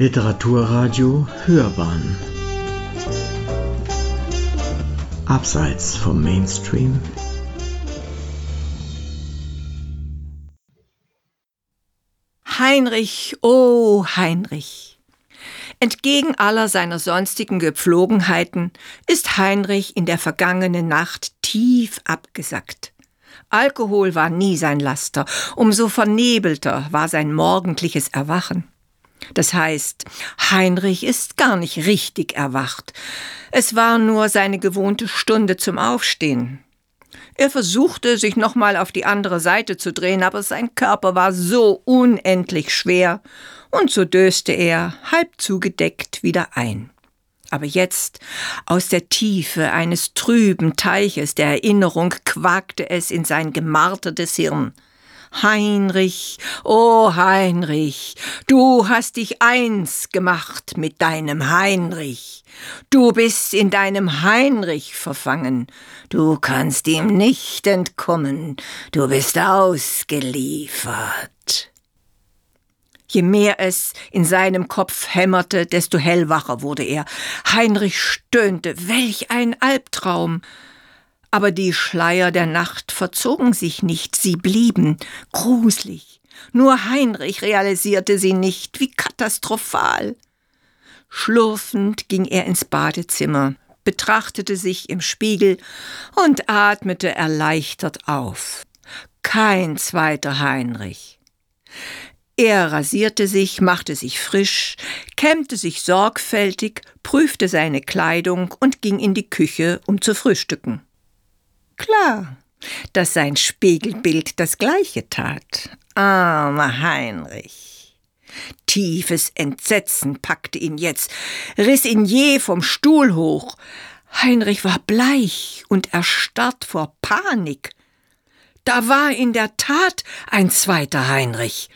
Literaturradio Hörbahn Abseits vom Mainstream Heinrich, oh Heinrich. Entgegen aller seiner sonstigen Gepflogenheiten ist Heinrich in der vergangenen Nacht tief abgesackt. Alkohol war nie sein Laster, umso vernebelter war sein morgendliches Erwachen. Das heißt, Heinrich ist gar nicht richtig erwacht. Es war nur seine gewohnte Stunde zum Aufstehen. Er versuchte, sich nochmal auf die andere Seite zu drehen, aber sein Körper war so unendlich schwer, und so döste er, halb zugedeckt, wieder ein. Aber jetzt, aus der Tiefe eines trüben Teiches der Erinnerung, quakte es in sein gemartertes Hirn. Heinrich, oh Heinrich, du hast dich eins gemacht mit deinem Heinrich. Du bist in deinem Heinrich verfangen. Du kannst ihm nicht entkommen. Du bist ausgeliefert. Je mehr es in seinem Kopf hämmerte, desto hellwacher wurde er. Heinrich stöhnte. Welch ein Albtraum! Aber die Schleier der Nacht verzogen sich nicht, sie blieben gruselig. Nur Heinrich realisierte sie nicht, wie katastrophal. Schlurfend ging er ins Badezimmer, betrachtete sich im Spiegel und atmete erleichtert auf. Kein zweiter Heinrich. Er rasierte sich, machte sich frisch, kämmte sich sorgfältig, prüfte seine Kleidung und ging in die Küche, um zu frühstücken. Klar, dass sein Spiegelbild das gleiche tat. Armer Heinrich. Tiefes Entsetzen packte ihn jetzt, riss ihn je vom Stuhl hoch. Heinrich war bleich und erstarrt vor Panik. Da war in der Tat ein zweiter Heinrich.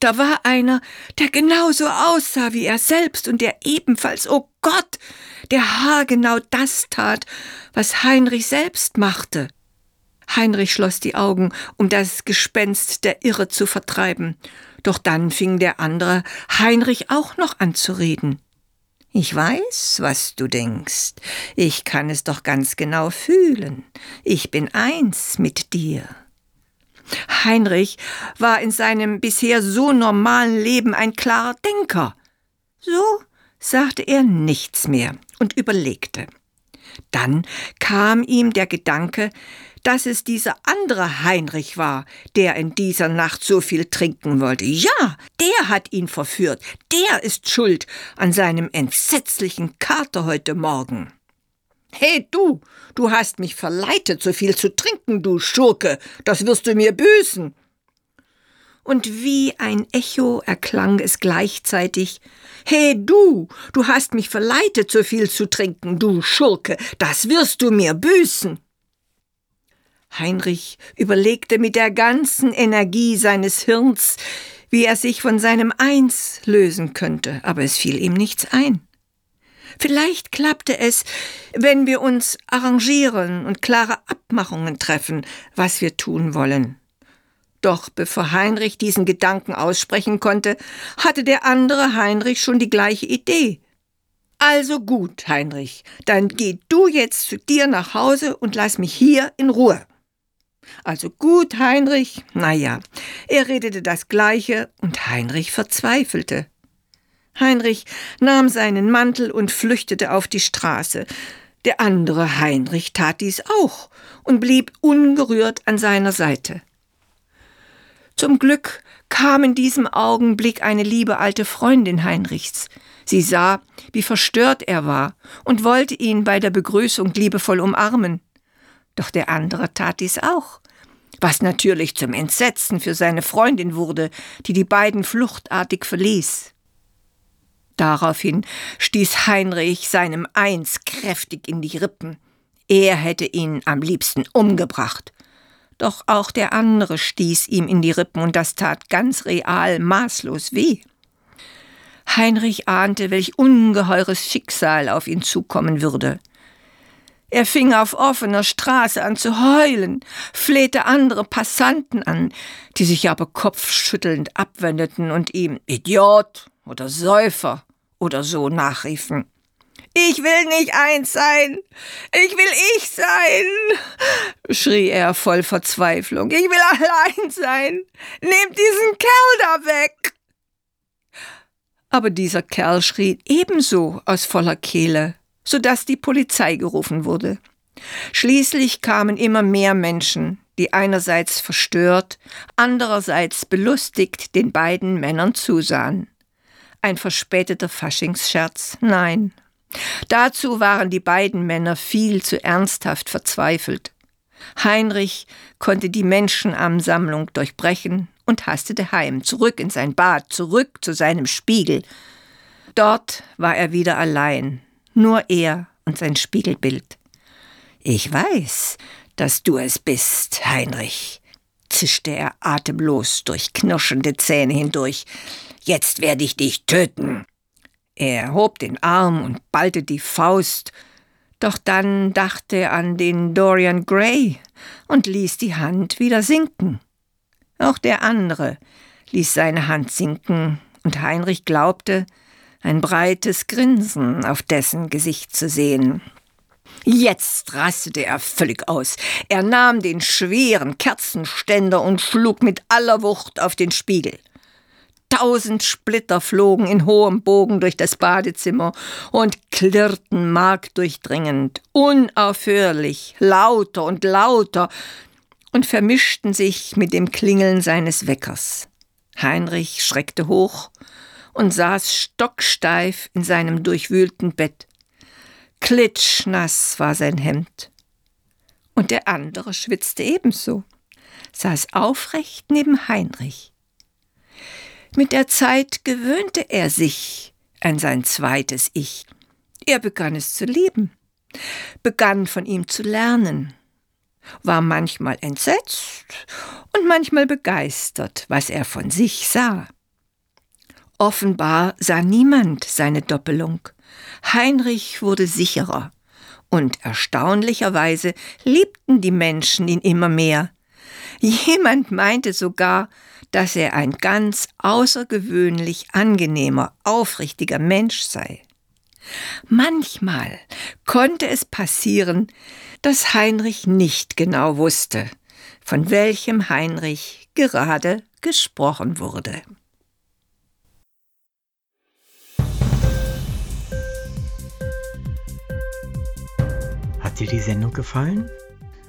Da war einer, der genauso aussah wie er selbst und der ebenfalls, oh Gott, der haargenau das tat, was Heinrich selbst machte. Heinrich schloss die Augen, um das Gespenst der Irre zu vertreiben. Doch dann fing der andere Heinrich auch noch an zu reden. Ich weiß, was du denkst. Ich kann es doch ganz genau fühlen. Ich bin eins mit dir. Heinrich war in seinem bisher so normalen Leben ein klarer Denker. So sagte er nichts mehr und überlegte. Dann kam ihm der Gedanke, dass es dieser andere Heinrich war, der in dieser Nacht so viel trinken wollte. Ja, der hat ihn verführt, der ist schuld an seinem entsetzlichen Kater heute Morgen. Hey du, du hast mich verleitet, so viel zu trinken, du Schurke, das wirst du mir büßen. Und wie ein Echo erklang es gleichzeitig Hey du, du hast mich verleitet, so viel zu trinken, du Schurke, das wirst du mir büßen. Heinrich überlegte mit der ganzen Energie seines Hirns, wie er sich von seinem Eins lösen könnte, aber es fiel ihm nichts ein. Vielleicht klappte es, wenn wir uns arrangieren und klare Abmachungen treffen, was wir tun wollen. Doch bevor Heinrich diesen Gedanken aussprechen konnte, hatte der andere Heinrich schon die gleiche Idee. Also gut, Heinrich, dann geh du jetzt zu dir nach Hause und lass mich hier in Ruhe. Also gut, Heinrich. Na ja, er redete das Gleiche und Heinrich verzweifelte. Heinrich nahm seinen Mantel und flüchtete auf die Straße. Der andere Heinrich tat dies auch und blieb ungerührt an seiner Seite. Zum Glück kam in diesem Augenblick eine liebe alte Freundin Heinrichs. Sie sah, wie verstört er war und wollte ihn bei der Begrüßung liebevoll umarmen. Doch der andere tat dies auch, was natürlich zum Entsetzen für seine Freundin wurde, die die beiden fluchtartig verließ. Daraufhin stieß Heinrich seinem Eins kräftig in die Rippen. Er hätte ihn am liebsten umgebracht. Doch auch der andere stieß ihm in die Rippen und das tat ganz real maßlos weh. Heinrich ahnte, welch ungeheures Schicksal auf ihn zukommen würde. Er fing auf offener Straße an zu heulen, flehte andere Passanten an, die sich aber kopfschüttelnd abwendeten und ihm Idiot oder Säufer oder so nachriefen. Ich will nicht eins sein. Ich will ich sein, schrie er voll Verzweiflung. Ich will allein sein. Nehmt diesen Kerl da weg. Aber dieser Kerl schrie ebenso aus voller Kehle, so dass die Polizei gerufen wurde. Schließlich kamen immer mehr Menschen, die einerseits verstört, andererseits belustigt den beiden Männern zusahen. Ein verspäteter Faschingsscherz? Nein. Dazu waren die beiden Männer viel zu ernsthaft verzweifelt. Heinrich konnte die Menschenansammlung durchbrechen und hastete heim, zurück in sein Bad, zurück zu seinem Spiegel. Dort war er wieder allein, nur er und sein Spiegelbild. Ich weiß, dass du es bist, Heinrich, zischte er atemlos durch knirschende Zähne hindurch. Jetzt werde ich dich töten. Er hob den Arm und ballte die Faust, doch dann dachte er an den Dorian Gray und ließ die Hand wieder sinken. Auch der andere ließ seine Hand sinken, und Heinrich glaubte, ein breites Grinsen auf dessen Gesicht zu sehen. Jetzt rastete er völlig aus. Er nahm den schweren Kerzenständer und schlug mit aller Wucht auf den Spiegel. Tausend Splitter flogen in hohem Bogen durch das Badezimmer und klirrten markdurchdringend, unaufhörlich, lauter und lauter und vermischten sich mit dem Klingeln seines Weckers. Heinrich schreckte hoch und saß stocksteif in seinem durchwühlten Bett. Klitschnass war sein Hemd. Und der andere schwitzte ebenso, saß aufrecht neben Heinrich. Mit der Zeit gewöhnte er sich an sein zweites Ich. Er begann es zu lieben, begann von ihm zu lernen, war manchmal entsetzt und manchmal begeistert, was er von sich sah. Offenbar sah niemand seine Doppelung. Heinrich wurde sicherer, und erstaunlicherweise liebten die Menschen ihn immer mehr. Jemand meinte sogar, dass er ein ganz außergewöhnlich angenehmer, aufrichtiger Mensch sei. Manchmal konnte es passieren, dass Heinrich nicht genau wusste, von welchem Heinrich gerade gesprochen wurde. Hat dir die Sendung gefallen?